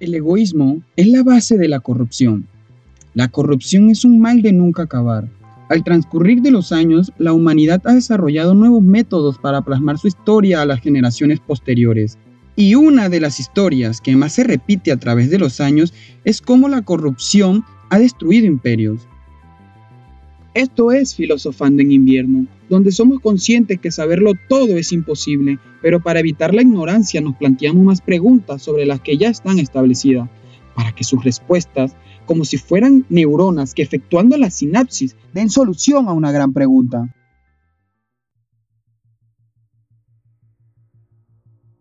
El egoísmo es la base de la corrupción. La corrupción es un mal de nunca acabar. Al transcurrir de los años, la humanidad ha desarrollado nuevos métodos para plasmar su historia a las generaciones posteriores. Y una de las historias que más se repite a través de los años es cómo la corrupción ha destruido imperios. Esto es Filosofando en invierno, donde somos conscientes que saberlo todo es imposible, pero para evitar la ignorancia nos planteamos más preguntas sobre las que ya están establecidas, para que sus respuestas, como si fueran neuronas que efectuando la sinapsis den solución a una gran pregunta.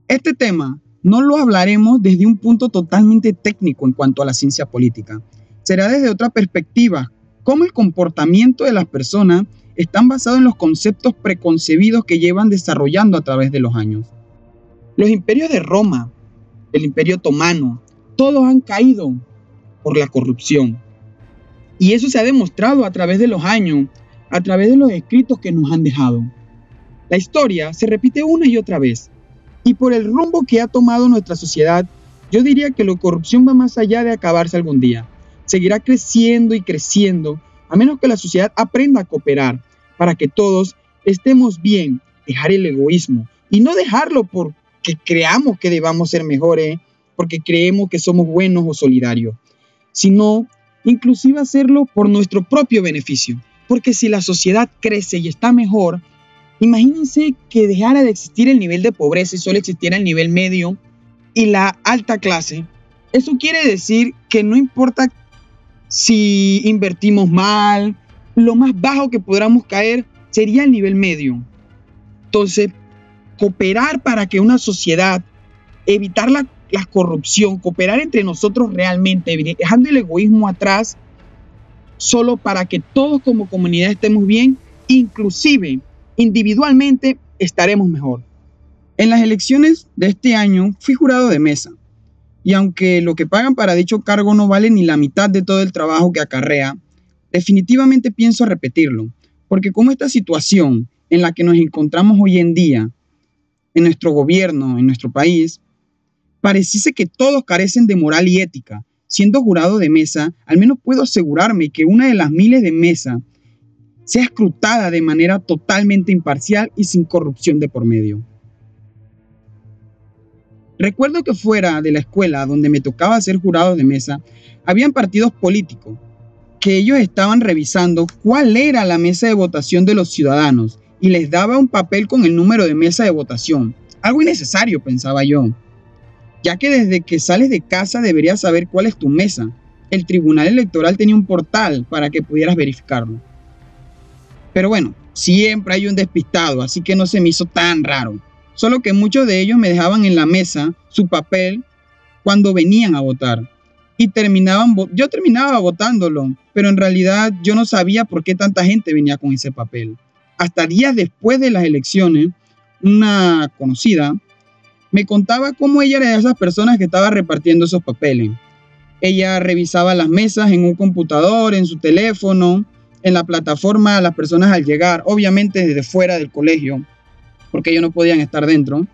Este tema no lo hablaremos desde un punto totalmente técnico en cuanto a la ciencia política. Será desde otra perspectiva, cómo el comportamiento de las personas están basados en los conceptos preconcebidos que llevan desarrollando a través de los años. Los imperios de Roma, el imperio otomano, todos han caído por la corrupción. Y eso se ha demostrado a través de los años, a través de los escritos que nos han dejado. La historia se repite una y otra vez. Y por el rumbo que ha tomado nuestra sociedad, yo diría que la corrupción va más allá de acabarse algún día seguirá creciendo y creciendo a menos que la sociedad aprenda a cooperar para que todos estemos bien, dejar el egoísmo y no dejarlo porque creamos que debamos ser mejores, porque creemos que somos buenos o solidarios, sino inclusive hacerlo por nuestro propio beneficio. Porque si la sociedad crece y está mejor, imagínense que dejara de existir el nivel de pobreza y solo existiera el nivel medio y la alta clase. Eso quiere decir que no importa si invertimos mal, lo más bajo que podamos caer sería el nivel medio. Entonces, cooperar para que una sociedad, evitar la, corrupción, cooperar entre nosotros realmente, dejando el egoísmo atrás, solo para que todos como comunidad estemos bien, inclusive individualmente estaremos mejor. En las elecciones de este año fui jurado de mesa y aunque lo que pagan para dicho cargo no vale ni la mitad de todo el trabajo que acarrea, definitivamente pienso repetirlo, porque como esta situación en la que nos encontramos hoy en día, en nuestro gobierno, en nuestro país, pareciese que todos carecen de moral y ética. Siendo jurado de mesa, al menos puedo asegurarme que una de las miles de mesa sea escrutada de manera totalmente imparcial y sin corrupción de por medio. Recuerdo que fuera de la escuela donde me tocaba ser jurado de mesa, habían partidos políticos que ellos estaban revisando cuál era la mesa de votación de los ciudadanos y les daba un papel con el número de mesa de votación. Algo innecesario, pensaba yo, ya que desde que sales de casa deberías saber cuál es tu mesa. El tribunal electoral tenía un portal para que pudieras verificarlo. Pero bueno, siempre hay un despistado, así que no se me hizo tan raro solo que muchos de ellos me dejaban en la mesa su papel cuando venían a votar. Y terminaban, yo terminaba votándolo, pero en realidad yo no sabía por qué tanta gente venía con ese papel. Hasta días después de las elecciones, una conocida me contaba cómo ella era de esas personas que estaba repartiendo esos papeles. Ella revisaba las mesas en un computador, en su teléfono, en la plataforma, las personas al llegar, obviamente desde fuera del colegio porque ellos no podían estar dentro.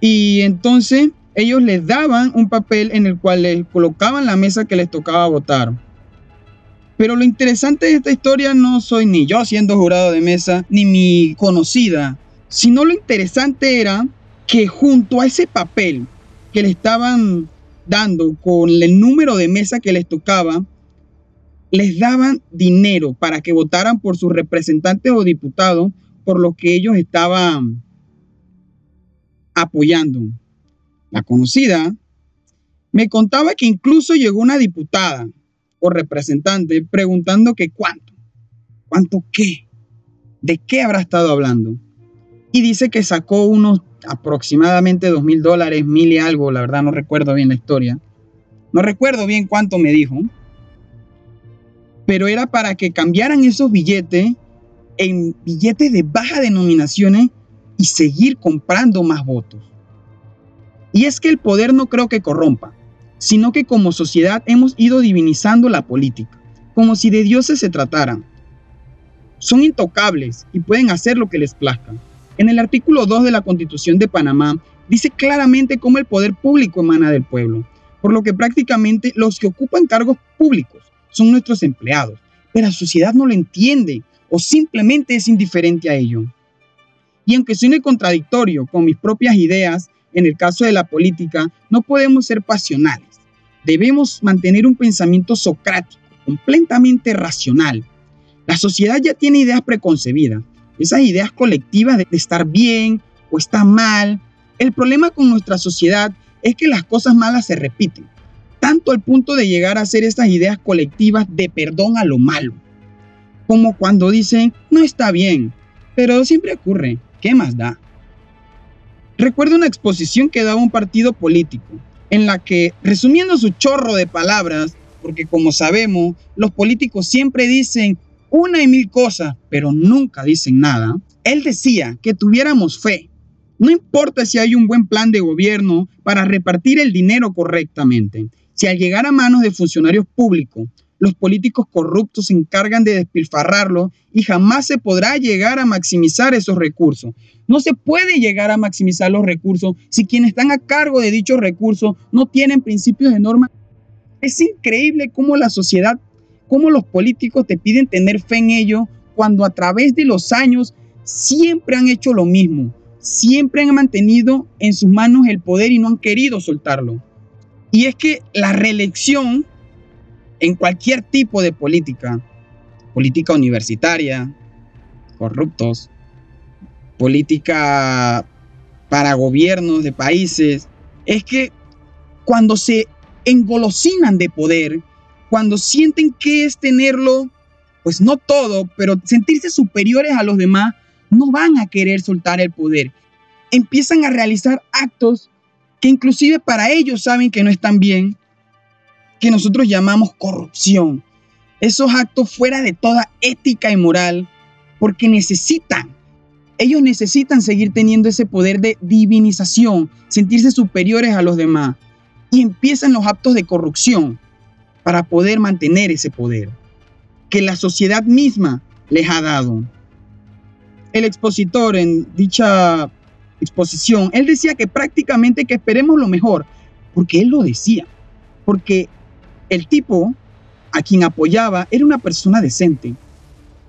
Y entonces ellos les daban un papel en el cual les colocaban la mesa que les tocaba votar. Pero lo interesante de esta historia no soy ni yo siendo jurado de mesa, ni mi conocida, sino lo interesante era que junto a ese papel que le estaban dando con el número de mesa que les tocaba, les daban dinero para que votaran por sus representantes o diputados por lo que ellos estaban apoyando. La conocida me contaba que incluso llegó una diputada o representante preguntando que cuánto, cuánto qué, de qué habrá estado hablando. Y dice que sacó unos aproximadamente dos mil dólares, mil y algo, la verdad no recuerdo bien la historia. No recuerdo bien cuánto me dijo. Pero era para que cambiaran esos billetes en billetes de baja denominaciones y seguir comprando más votos. Y es que el poder no creo que corrompa, sino que como sociedad hemos ido divinizando la política, como si de dioses se trataran. Son intocables y pueden hacer lo que les plazca. En el artículo 2 de la Constitución de Panamá dice claramente cómo el poder público emana del pueblo. por lo que prácticamente los que ocupan cargos públicos son nuestros empleados, pero la sociedad no lo entiende o simplemente es indiferente a ello. Y aunque suene contradictorio con mis propias ideas, en el caso de la política, no podemos ser pasionales. Debemos mantener un pensamiento socrático, completamente racional. La sociedad ya tiene ideas preconcebidas, esas ideas colectivas de estar bien o estar mal. El problema con nuestra sociedad es que las cosas malas se repiten, tanto al punto de llegar a ser esas ideas colectivas de perdón a lo malo. Como cuando dicen, no está bien, pero siempre ocurre, ¿qué más da? Recuerdo una exposición que daba un partido político, en la que, resumiendo su chorro de palabras, porque como sabemos, los políticos siempre dicen una y mil cosas, pero nunca dicen nada, él decía que tuviéramos fe. No importa si hay un buen plan de gobierno para repartir el dinero correctamente. Si al llegar a manos de funcionarios públicos, los políticos corruptos se encargan de despilfarrarlo y jamás se podrá llegar a maximizar esos recursos. No se puede llegar a maximizar los recursos si quienes están a cargo de dichos recursos no tienen principios de norma. Es increíble cómo la sociedad cómo los políticos te piden tener fe en ellos cuando a través de los años siempre han hecho lo mismo, siempre han mantenido en sus manos el poder y no han querido soltarlo. Y es que la reelección en cualquier tipo de política, política universitaria, corruptos, política para gobiernos de países, es que cuando se engolosinan de poder, cuando sienten que es tenerlo, pues no todo, pero sentirse superiores a los demás, no van a querer soltar el poder. Empiezan a realizar actos que inclusive para ellos saben que no están bien, que nosotros llamamos corrupción. Esos actos fuera de toda ética y moral, porque necesitan, ellos necesitan seguir teniendo ese poder de divinización, sentirse superiores a los demás. Y empiezan los actos de corrupción, para poder mantener ese poder que la sociedad misma les ha dado. El expositor en dicha exposición, él decía que prácticamente que esperemos lo mejor, porque él lo decía, porque el tipo a quien apoyaba era una persona decente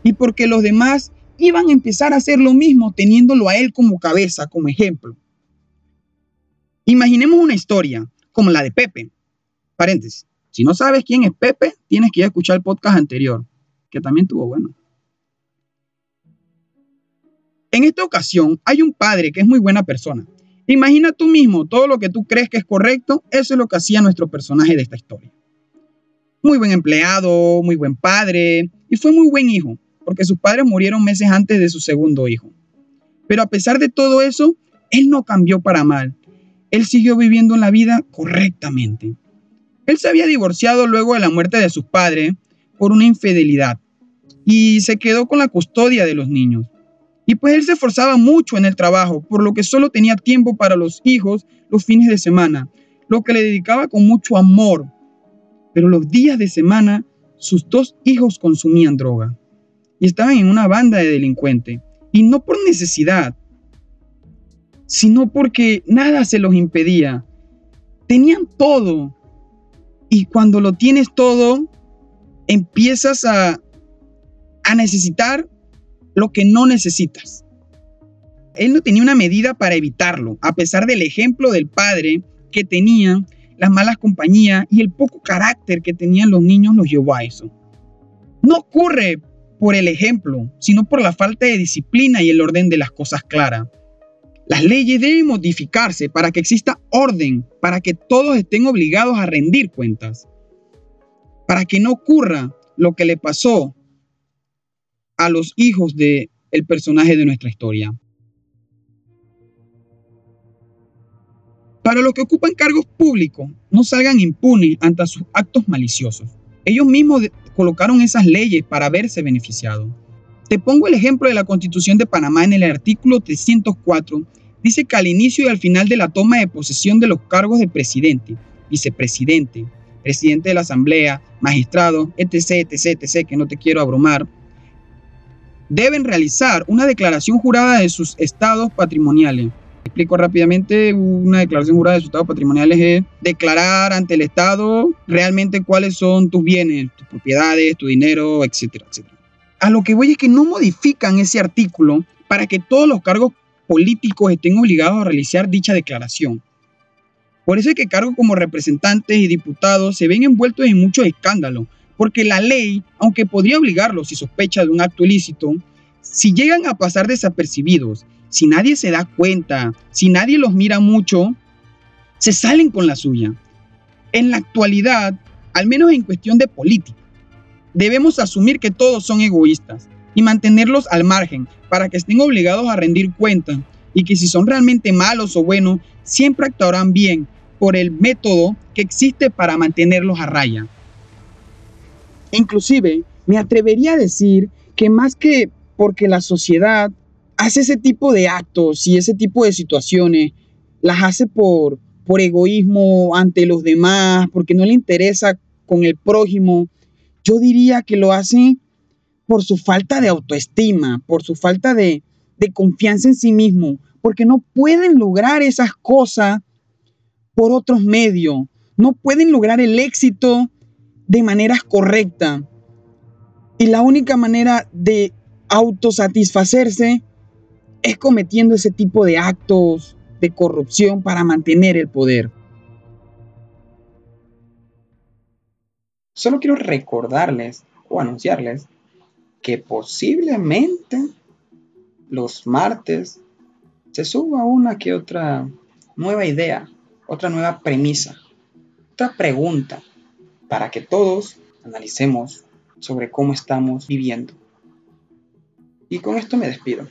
y porque los demás iban a empezar a hacer lo mismo teniéndolo a él como cabeza, como ejemplo. Imaginemos una historia como la de Pepe. Paréntesis. Si no sabes quién es Pepe, tienes que ir a escuchar el podcast anterior, que también tuvo bueno. En esta ocasión hay un padre que es muy buena persona. Imagina tú mismo todo lo que tú crees que es correcto, eso es lo que hacía nuestro personaje de esta historia. Muy buen empleado, muy buen padre y fue muy buen hijo, porque sus padres murieron meses antes de su segundo hijo. Pero a pesar de todo eso, él no cambió para mal. Él siguió viviendo la vida correctamente. Él se había divorciado luego de la muerte de sus padres por una infidelidad y se quedó con la custodia de los niños. Y pues él se esforzaba mucho en el trabajo, por lo que solo tenía tiempo para los hijos los fines de semana, lo que le dedicaba con mucho amor. Pero los días de semana sus dos hijos consumían droga y estaban en una banda de delincuentes. Y no por necesidad, sino porque nada se los impedía. Tenían todo, y cuando lo tienes todo, empiezas a, a necesitar lo que no necesitas. Él no tenía una medida para evitarlo, a pesar del ejemplo del padre que tenía, las malas compañías y el poco carácter que tenían los niños los llevó a eso. No ocurre por el ejemplo, sino por la falta de disciplina y el orden de las cosas claras. Las leyes deben modificarse para que exista orden, para que todos estén obligados a rendir cuentas, para que no ocurra lo que le pasó a los hijos del el personaje de nuestra historia. Para los que ocupan cargos públicos, no salgan impunes ante sus actos maliciosos. Ellos mismos colocaron esas leyes para verse beneficiados. Te pongo el ejemplo de la Constitución de Panamá en el artículo 304. Dice que al inicio y al final de la toma de posesión de los cargos de presidente, vicepresidente, presidente de la Asamblea, magistrado, etc., etc., etc., que no te quiero abrumar, deben realizar una declaración jurada de sus estados patrimoniales, Explico rápidamente, una declaración jurada de resultados patrimoniales es declarar ante el Estado realmente cuáles son tus bienes, tus propiedades, tu dinero, etcétera, etcétera. A lo que voy es que no modifican ese artículo para que todos los cargos políticos estén obligados a realizar dicha declaración. Por eso es que cargos como representantes y diputados se ven envueltos en muchos escándalos, porque la ley, aunque podría obligarlos si sospecha de un acto ilícito, si llegan a pasar desapercibidos, si nadie se da cuenta, si nadie los mira mucho, se salen con la suya. En la actualidad, al menos en cuestión de política, debemos asumir que todos son egoístas y mantenerlos al margen para que estén obligados a rendir cuenta y que si son realmente malos o buenos, siempre actuarán bien por el método que existe para mantenerlos a raya. Inclusive, me atrevería a decir que más que porque la sociedad hace ese tipo de actos y ese tipo de situaciones, las hace por, por egoísmo ante los demás, porque no le interesa con el prójimo, yo diría que lo hacen por su falta de autoestima, por su falta de, de confianza en sí mismo, porque no pueden lograr esas cosas por otros medios, no pueden lograr el éxito de maneras correctas. Y la única manera de autosatisfacerse es cometiendo ese tipo de actos de corrupción para mantener el poder. Solo quiero recordarles o anunciarles que posiblemente los martes se suba una que otra nueva idea, otra nueva premisa, otra pregunta para que todos analicemos sobre cómo estamos viviendo. Y con esto me despido.